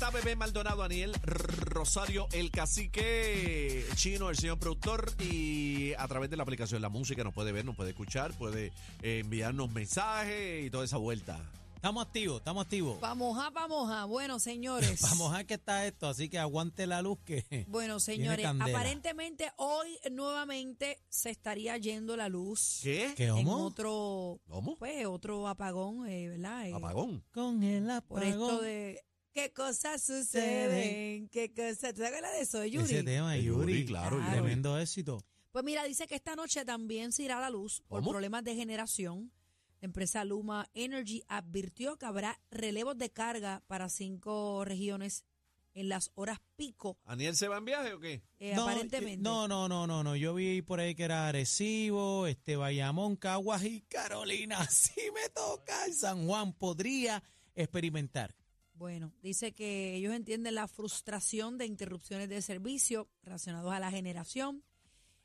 Z, Bebé Maldonado, Aniel Rosario, el cacique chino, el señor productor, y a través de la aplicación La Música nos puede ver, nos puede escuchar, puede eh, enviarnos mensajes y toda esa vuelta. Estamos activos, estamos activos. Vamos a, vamos a. Bueno, señores. Vamos a que está esto, así que aguante la luz que. Bueno, señores, aparentemente hoy nuevamente se estaría yendo la luz. ¿Qué? ¿Qué En otro, ¿Cómo? pues, otro apagón, eh, ¿verdad? Eh, Apagón. Con el Por apagón. esto de qué cosas suceden, qué cosas. ¿Te acuerdas de eso, de Yuri? Ese tema, De Yuri. Yuri, claro, Yuri. Tremendo éxito. Pues mira, dice que esta noche también se irá a la luz por ¿Cómo? problemas de generación. La empresa Luma Energy advirtió que habrá relevos de carga para cinco regiones en las horas pico, ¿Aniel se va en viaje o qué? eh, No, aparentemente. No, no, no, no, no. Yo vi por ahí que era Arecibo, este Bayamón, Caguas y Carolina. Si me toca en San Juan, podría experimentar. Bueno, dice que ellos entienden la frustración de interrupciones de servicio relacionados a la generación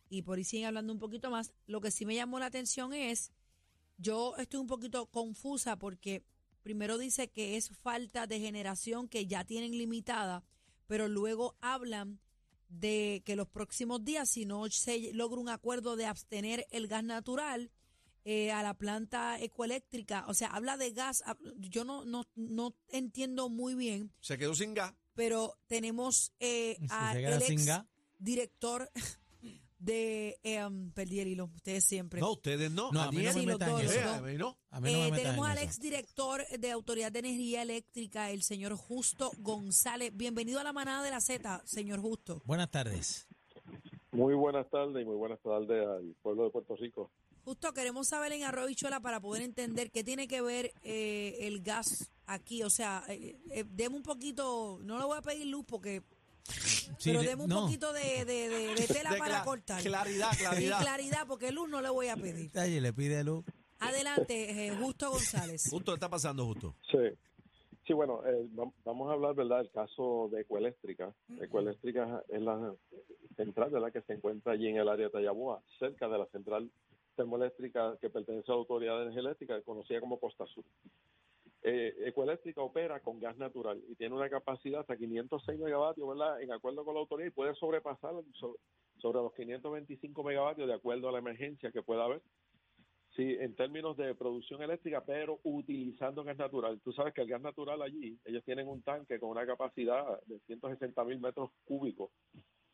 y por ahí siguen hablando un poquito más. Lo que sí me llamó la atención es, yo estoy un poquito confusa porque primero dice que es falta de generación que ya tienen limitada, pero luego hablan de que los próximos días, si no se logra un acuerdo de abstener el gas natural, eh, a la planta ecoeléctrica, o sea, habla de gas, yo no, no, no entiendo muy bien, Se quedó sin gas. pero tenemos eh, a se el ex director de, em, perdí el hilo, ustedes siempre. No, ustedes no. No, a mí no Aniel. me Sí, los metan en dos, eso. Eh, los a mí no. A mí no Eh, me metan tenemos en al eso. exdirector de Autoridad de Energía Eléctrica, el señor Justo González. Bienvenido a la manada de la Z, señor Justo. Buenas tardes. Muy buenas tardes y muy buenas tardes al pueblo de Puerto Rico. Justo queremos saber en Arroyo Bichuela para poder entender qué tiene que ver eh, el gas aquí. O sea, eh, eh, deme un poquito, no le voy a pedir luz porque, Sí, pero de- deme un no. poquito de, de- de- de tela De para cla- cortar. Claridad, Y claridad. claridad, porque luz no le voy a pedir. Oye, le pide luz. Adelante, eh, Justo González. Justo está pasando justo. Sí, sí bueno, eh, vam- vamos a hablar, ¿verdad?, del caso de Ecoeléctrica. Ecoeléctrica es la central, ¿verdad?, que se encuentra allí en el área de Tallaboa, cerca de la central termoeléctrica que pertenece a la Autoridad de Energía Eléctrica, conocida como Costa Sur. Eh, Ecoeléctrica opera con gas natural y tiene una capacidad hasta 506 megavatios, ¿verdad?, en acuerdo con la autoridad y puede sobrepasar so- sobre los 525 megavatios de acuerdo a la emergencia que pueda haber. Sí, en términos de producción eléctrica, pero utilizando gas natural. Tú sabes que el gas natural allí, ellos tienen un tanque con una capacidad de 160 mil metros cúbicos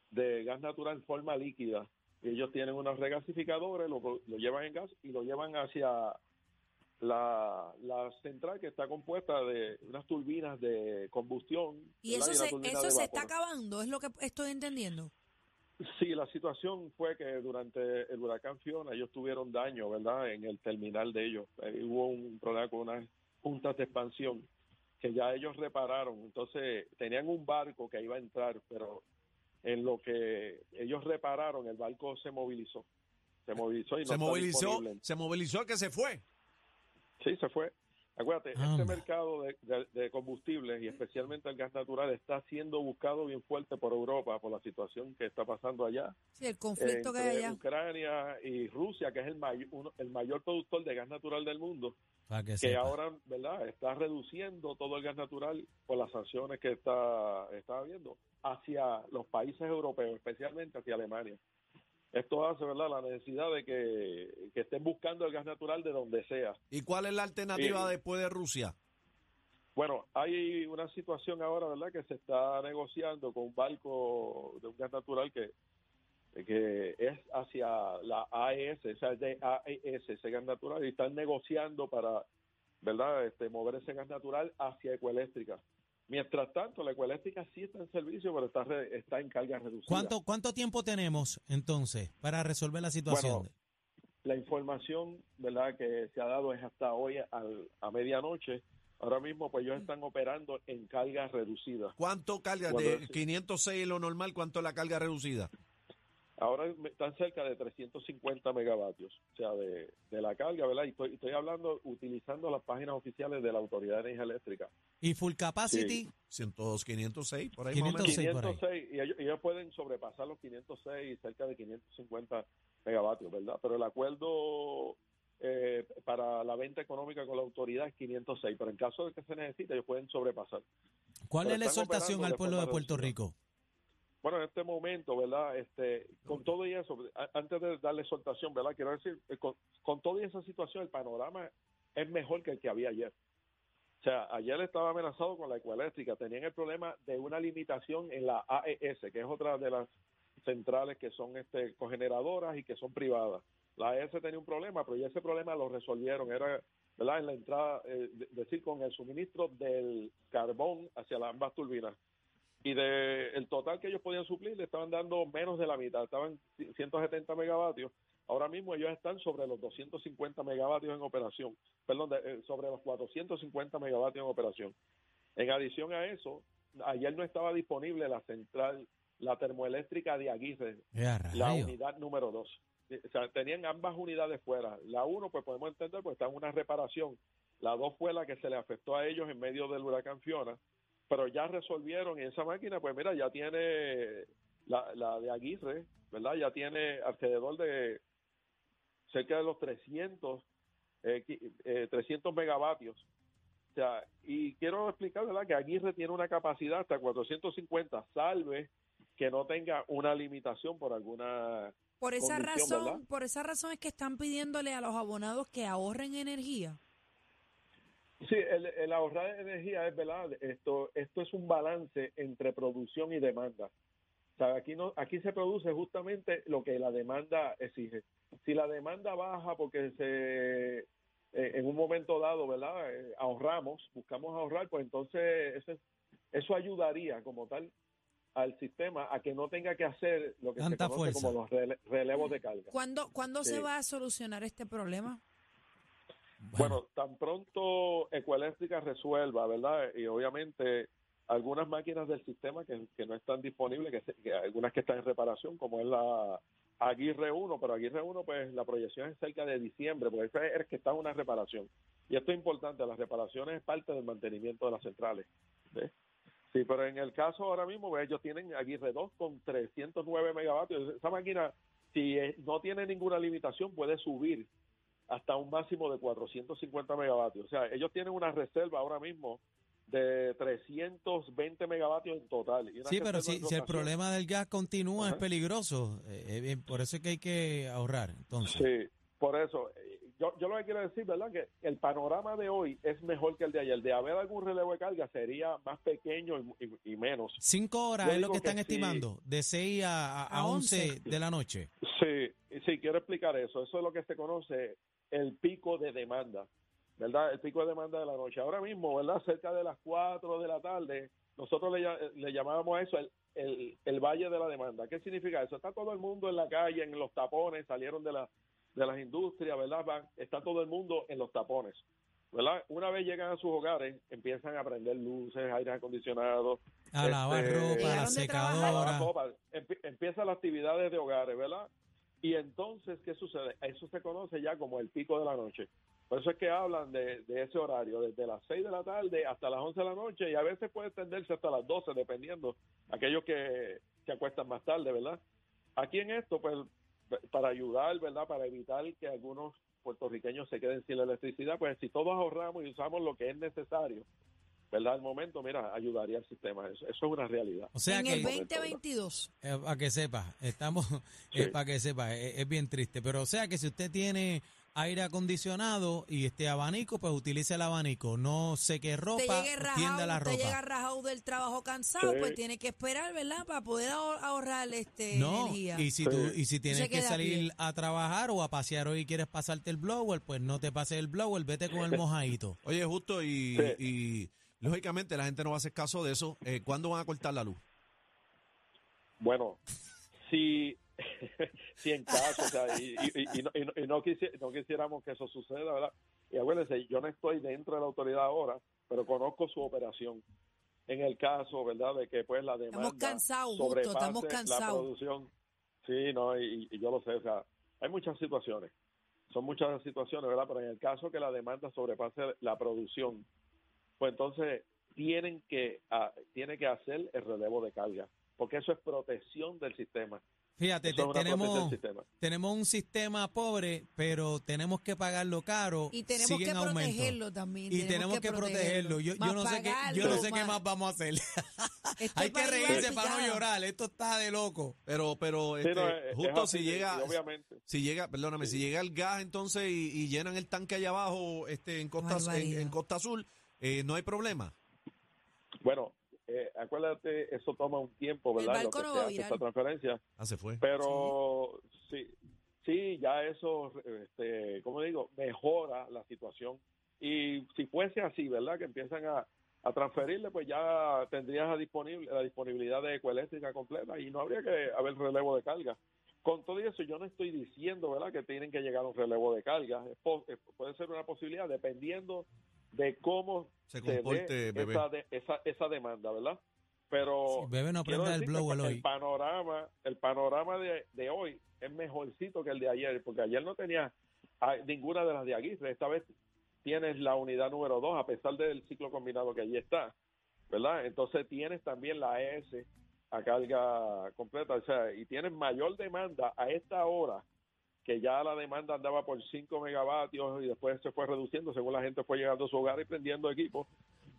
de gas natural en forma líquida. Ellos tienen unos regasificadores, lo, lo llevan en gas y lo llevan hacia la, la central que está compuesta de unas turbinas de combustión. Y eso se, eso está acabando, es lo que estoy entendiendo. Sí, la situación fue que durante el huracán Fiona ellos tuvieron daño, ¿verdad? En el terminal de ellos. Eh, hubo un problema con unas juntas de expansión que ya ellos repararon. Entonces tenían un barco que iba a entrar, pero en lo que ellos repararon, el barco se movilizó. Se movilizó y no Se movilizó, disponible. se movilizó que se fue. Sí, se fue. Acuérdate, Anda. este mercado de, de- de combustibles y especialmente el gas natural está siendo buscado bien fuerte por Europa por la situación que está pasando allá. Sí, el conflicto que hay allá. Ucrania y Rusia, que es el, may- uno- el mayor productor de gas natural del mundo, Para que que ahora, ¿verdad?, está reduciendo todo el gas natural por las sanciones que está, está habiendo hacia los países europeos, especialmente hacia Alemania. Esto hace, ¿verdad?, la necesidad de que, que estén buscando el gas natural de donde sea. ¿Y cuál es la alternativa Eh, después de Rusia? Bueno, hay una situación ahora, ¿verdad?, que se está negociando con un barco de un gas natural que, que es hacia la AES, o sea, de AES, ese gas natural, y están negociando para, ¿verdad?, este, mover ese gas natural hacia Ecoeléctrica. Mientras tanto, la Ecoeléctrica sí está en servicio, pero está, re- está en carga reducida. ¿Cuánto, ¿Cuánto tiempo tenemos entonces para resolver la situación? Bueno, la información verdad que se ha dado es hasta hoy al- a medianoche. Ahora mismo, pues ellos están operando en carga reducida. ¿Cuánto carga? Cuando De es- 506 lo normal, ¿cuánto es la carga reducida? Ahora están cerca de 350 megavatios, o sea, de, de la carga, ¿verdad? Y estoy, estoy hablando utilizando las páginas oficiales de la Autoridad de Energía Eléctrica. ¿Y full capacity? 102, 506, por ahí más o menos. 506 por ahí. 506, y ellos, ellos pueden sobrepasar los 506 y cerca de 550 megavatios, ¿verdad? Pero el acuerdo eh, para la venta económica con la autoridad es 506, pero en caso de que se necesite, ellos pueden sobrepasar. ¿Cuál Pero es la exhortación al pueblo de Puerto. Rico? Bueno, en este momento, ¿verdad? Este, con todo y eso, antes de darle exhortación, ¿verdad? Quiero decir, eh, con, con toda esa situación, el panorama es mejor que el que había ayer. O sea, ayer estaba amenazado con la ecoeléctrica. Tenían el problema de una limitación en la AES, que es otra de las centrales que son este, cogeneradoras y que son privadas. La AES tenía un problema, pero ya ese problema lo resolvieron. Era, ¿verdad? En la entrada, eh, de- decir, con el suministro del carbón hacia las ambas turbinas y de el total que ellos podían suplir le estaban dando menos de la mitad, estaban 170 megavatios. Ahora mismo ellos están sobre los 250 megavatios en operación, perdón, de- eh, sobre los 450 megavatios en operación. En adición a eso, ayer no estaba disponible la central, la termoeléctrica de Aguirre, Eh, la unidad número 2. O sea, tenían ambas unidades fuera. La 1, pues podemos entender, pues está en una reparación. La 2 fue la que se le afectó a ellos en medio del huracán Fiona, pero ya resolvieron y esa máquina, pues mira, ya tiene la, la de Aguirre, ¿verdad? Ya tiene alrededor de cerca de los 300, eh, qui- eh, 300 megavatios. O sea, y quiero explicar, ¿verdad? Que Aguirre tiene una capacidad hasta 450, salve que no tenga una limitación por alguna Por esa razón, ¿verdad? por esa razón es que están pidiéndole a los abonados que ahorren energía. Sí, el, el ahorrar energía es verdad. Esto, esto es un balance entre producción y demanda. O sea, aquí no, aquí se produce justamente lo que la demanda exige. Si la demanda baja porque se eh, en un momento dado, ¿verdad? Eh, ahorramos, buscamos ahorrar, pues entonces eso, es- eso ayudaría como tal al sistema a que no tenga que hacer lo que Tanta se conoce fuerza. como los rele- relevos de carga. ¿Cuándo, ¿cuándo se va a solucionar este problema? Bueno, tan pronto Ecoeléctrica resuelva, ¿verdad? Y obviamente algunas máquinas del sistema que, no están disponibles, que, algunas que están en reparación, como es la Aguirre 1, pero Aguirre 1, pues la proyección es cerca de diciembre, porque ese es que está en una reparación. Y esto es importante, las reparaciones es parte del mantenimiento de las centrales. ¿ves? Sí, pero en el caso ahora mismo, pues, ellos tienen Aguirre 2 con 309 megavatios. Esa máquina, si no tiene ninguna limitación, puede subir hasta un máximo de 450 megavatios. O sea, ellos tienen una reserva ahora mismo de 320 megavatios en total. Y Sí, pero si, si el problema del gas continúa es Ajá. peligroso. Eh, eh, por eso es que hay que ahorrar. Entonces, Sí, por eso. eh, Yo, yo lo que quiero decir, ¿verdad? Que el panorama de hoy es mejor que el de ayer. De haber algún relevo de carga sería más pequeño y, y- y menos. cinco horas Yo es lo que están que sí. estimando, de 6 a, a, A 11 11. de la noche. Sí, sí, quiero explicar eso. Eso es lo que se conoce el pico de demanda, ¿verdad? El pico de demanda de la noche. Ahora mismo, ¿verdad? Cerca de las 4 de la tarde, nosotros le, le llamábamos a eso el, el, el valle de la demanda. ¿Qué significa eso? Está todo el mundo en la calle, en los tapones, salieron de, la, de las industrias, ¿verdad? Van- está todo el mundo en los tapones. ¿verdad? Una vez llegan a sus hogares, empiezan a prender luces, aire acondicionado, A lavar Este, ropa, la de trabajar. secadora. Lavar ropa. Empie- Empiezan las actividades de hogares, ¿verdad? Y entonces, ¿qué sucede? Eso se conoce ya como el pico de la noche. Por eso es que hablan de, ese horario, desde las 6 de la tarde hasta las 11 de la noche, y a veces puede extenderse hasta las 12, dependiendo, aquellos que se acuestan más tarde, ¿verdad? Aquí en esto, pues, para ayudar, ¿verdad? Para evitar que algunos puertorriqueños se queden sin la electricidad, pues si todos ahorramos y usamos lo que es necesario, ¿verdad? Al momento, mira, ayudaría al sistema. Eso, eso es una realidad. O sea en que, el 2022. para que sepa, estamos, Sí. para que sepa, es, es bien triste. Pero o sea que si usted tiene aire acondicionado y este abanico, pues utilice el abanico. No seque Te ropa, tienda la rajado, te llega ropa. rajado del trabajo cansado, Sí. pues tiene que esperar, ¿verdad? Para poder ahor- ahorrar este No, energía. y si, tú, Sí. y si tienes que salir a trabajar o a pasear hoy y quieres pasarte el blower, pues no te pases el blower, vete con el mojadito. Oye, justo, y, Sí. y lógicamente la gente no va a hacer caso de eso. Eh, ¿Cuándo van a cortar la luz? Bueno, si, si en caso, o sea, y, y- y no, y no- y no quisi- no quisiéramos que eso suceda, ¿verdad? Y acuérdense, yo no estoy dentro de la autoridad ahora, pero conozco su operación. En el caso, ¿verdad?, de que pues la demanda Estamos cansados, Justo, sobrepase estamos la producción. Sí, no, y, y yo lo sé, o sea, hay muchas situaciones. Son muchas situaciones, ¿verdad? Pero en el caso que la demanda sobrepase la producción, pues entonces tienen que ah, tiene que hacer el relevo de carga, porque eso es protección del sistema. Fíjate, te- tenemos, tenemos un sistema pobre, pero tenemos que pagarlo caro. Y tenemos sigue que en aumento. protegerlo también. Y tenemos que protegerlo. Yo, yo Más no sé qué, yo no sé qué más- más vamos a hacer. Hay que reírse para no llorar. Esto está de loco. Pero, pero, Sí, este, no, es- es justo así, si llega, obviamente. si llega, perdóname, si llega el gas entonces y, y llenan el tanque allá abajo, este, en Costa, en, en Costa Azul, eh, no hay problema. Bueno, eh, acuérdate, eso toma un tiempo, ¿verdad? Lo barco que se hace esta transferencia, Ah, se fue. pero sí, sí, ya eso, este, como digo, mejora la situación. Y si fuese así, ¿verdad? Que empiezan a, a transferirle, pues ya tendrías a disponible, la disponibilidad de ecoeléctrica completa y no habría que haber relevo de carga. Con todo eso, yo no estoy diciendo, ¿verdad?, que tienen que llegar a un relevo de carga. Es po- es- puede ser una posibilidad dependiendo de cómo Se comporte, bebé. esa, de- esa, esa demanda, ¿verdad? Pero Sí, bebé, no quiero prenda el decir que blower el, hoy. panorama, el panorama de, de hoy es mejorcito que el de ayer, porque ayer no tenía a- ninguna de las de Aguirre. Esta vez tienes la unidad número 2, a pesar del ciclo combinado que allí está, ¿verdad? Entonces tienes también la ES a carga completa, o sea, y tienes mayor demanda a esta hora, que ya la demanda andaba por 5 megavatios y después se fue reduciendo según la gente fue llegando a su hogar y prendiendo equipos,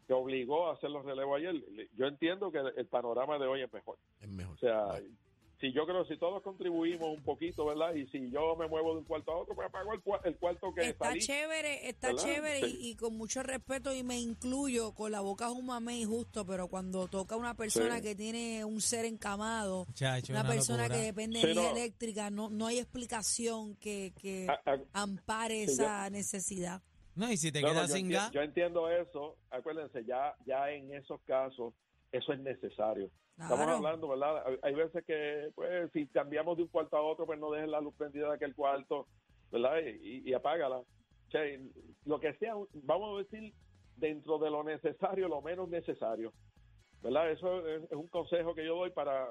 que obligó a hacer los relevos ayer. Yo entiendo que el, panorama de hoy es mejor. Es mejor. O sea, si yo creo si todos contribuimos un poquito, ¿verdad? Y si yo me muevo de un cuarto a otro, pues pago el, el cuarto que Está salí. chévere, está ¿verdad? chévere y, Sí. y con mucho respeto y me incluyo con la boca humame y justo, pero cuando toca una persona Sí. que tiene un ser encamado, Chacho, una, una persona locura. que depende Sí, de energía no. eléctrica, no, no hay explicación que, que A- a- ampare esa necesidad. No, y si te No, quedas yo, sin gas, yo entiendo eso. Acuérdense, ya, ya en esos casos, eso es necesario. Estamos Claro. hablando, ¿verdad? Hay- veces que, pues, si cambiamos de un cuarto a otro, pues no dejen la luz prendida de aquel cuarto, ¿verdad? Y, y apágala. O sea, lo que sea, vamos a decir, dentro de lo necesario, lo menos necesario, ¿verdad? Eso es, es un consejo que yo doy para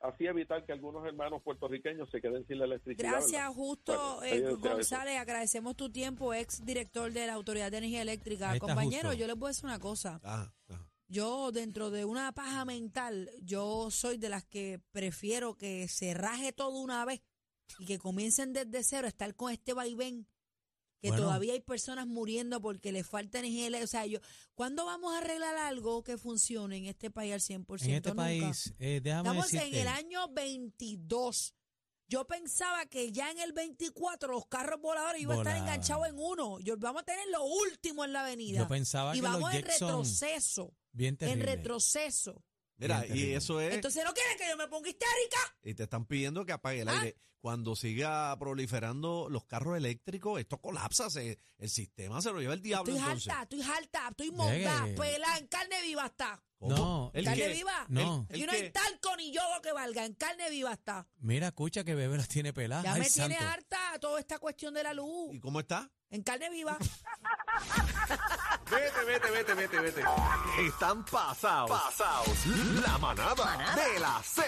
así evitar que algunos hermanos puertorriqueños se queden sin la electricidad. Gracias, ¿verdad? Justo Bueno, eh, eso. González. Agradecemos tu tiempo, ex director de la Autoridad de Energía Eléctrica. Compañero, Justo. yo les voy a decir una cosa. Ajá, ajá. Yo, dentro de una paja mental, yo soy de las que prefiero que se raje todo una vez y que comiencen desde cero, estar con este vaivén, que Bueno. todavía hay personas muriendo porque les falta energía. O sea, yo, ¿cuándo vamos a arreglar algo que funcione en este país al 100%? en este Nunca. país, eh, déjame Estamos en el año 22. Yo pensaba que ya en el 24 los carros voladores iban a estar enganchados en uno. Yo, vamos a tener lo último en la avenida. Yo pensaba y que vamos los en Jets son retroceso. Bien En retroceso. Mira, Bien y terrible. eso es, Entonces no quieren que yo me ponga histérica. y te están pidiendo que apague el Ah. aire. Cuando siga proliferando los carros eléctricos, esto colapsa, se- el sistema se lo lleva el diablo Estoy entonces. harta, estoy harta, estoy montada, Llegue. pelada, en carne viva está. ¿Cómo? No, ¿El ¿Carne viva? No. ¿El Y no qué? hay talco ni yodo que valga, en carne viva está. Mira, escucha que bebé las tiene peladas. Ya Ay, me tiene harta toda esta cuestión de la luz. ¿Y cómo está? En carne viva. Vete, vete, vete, vete, vete. Están pasados. Pasados. La manada, de la Z.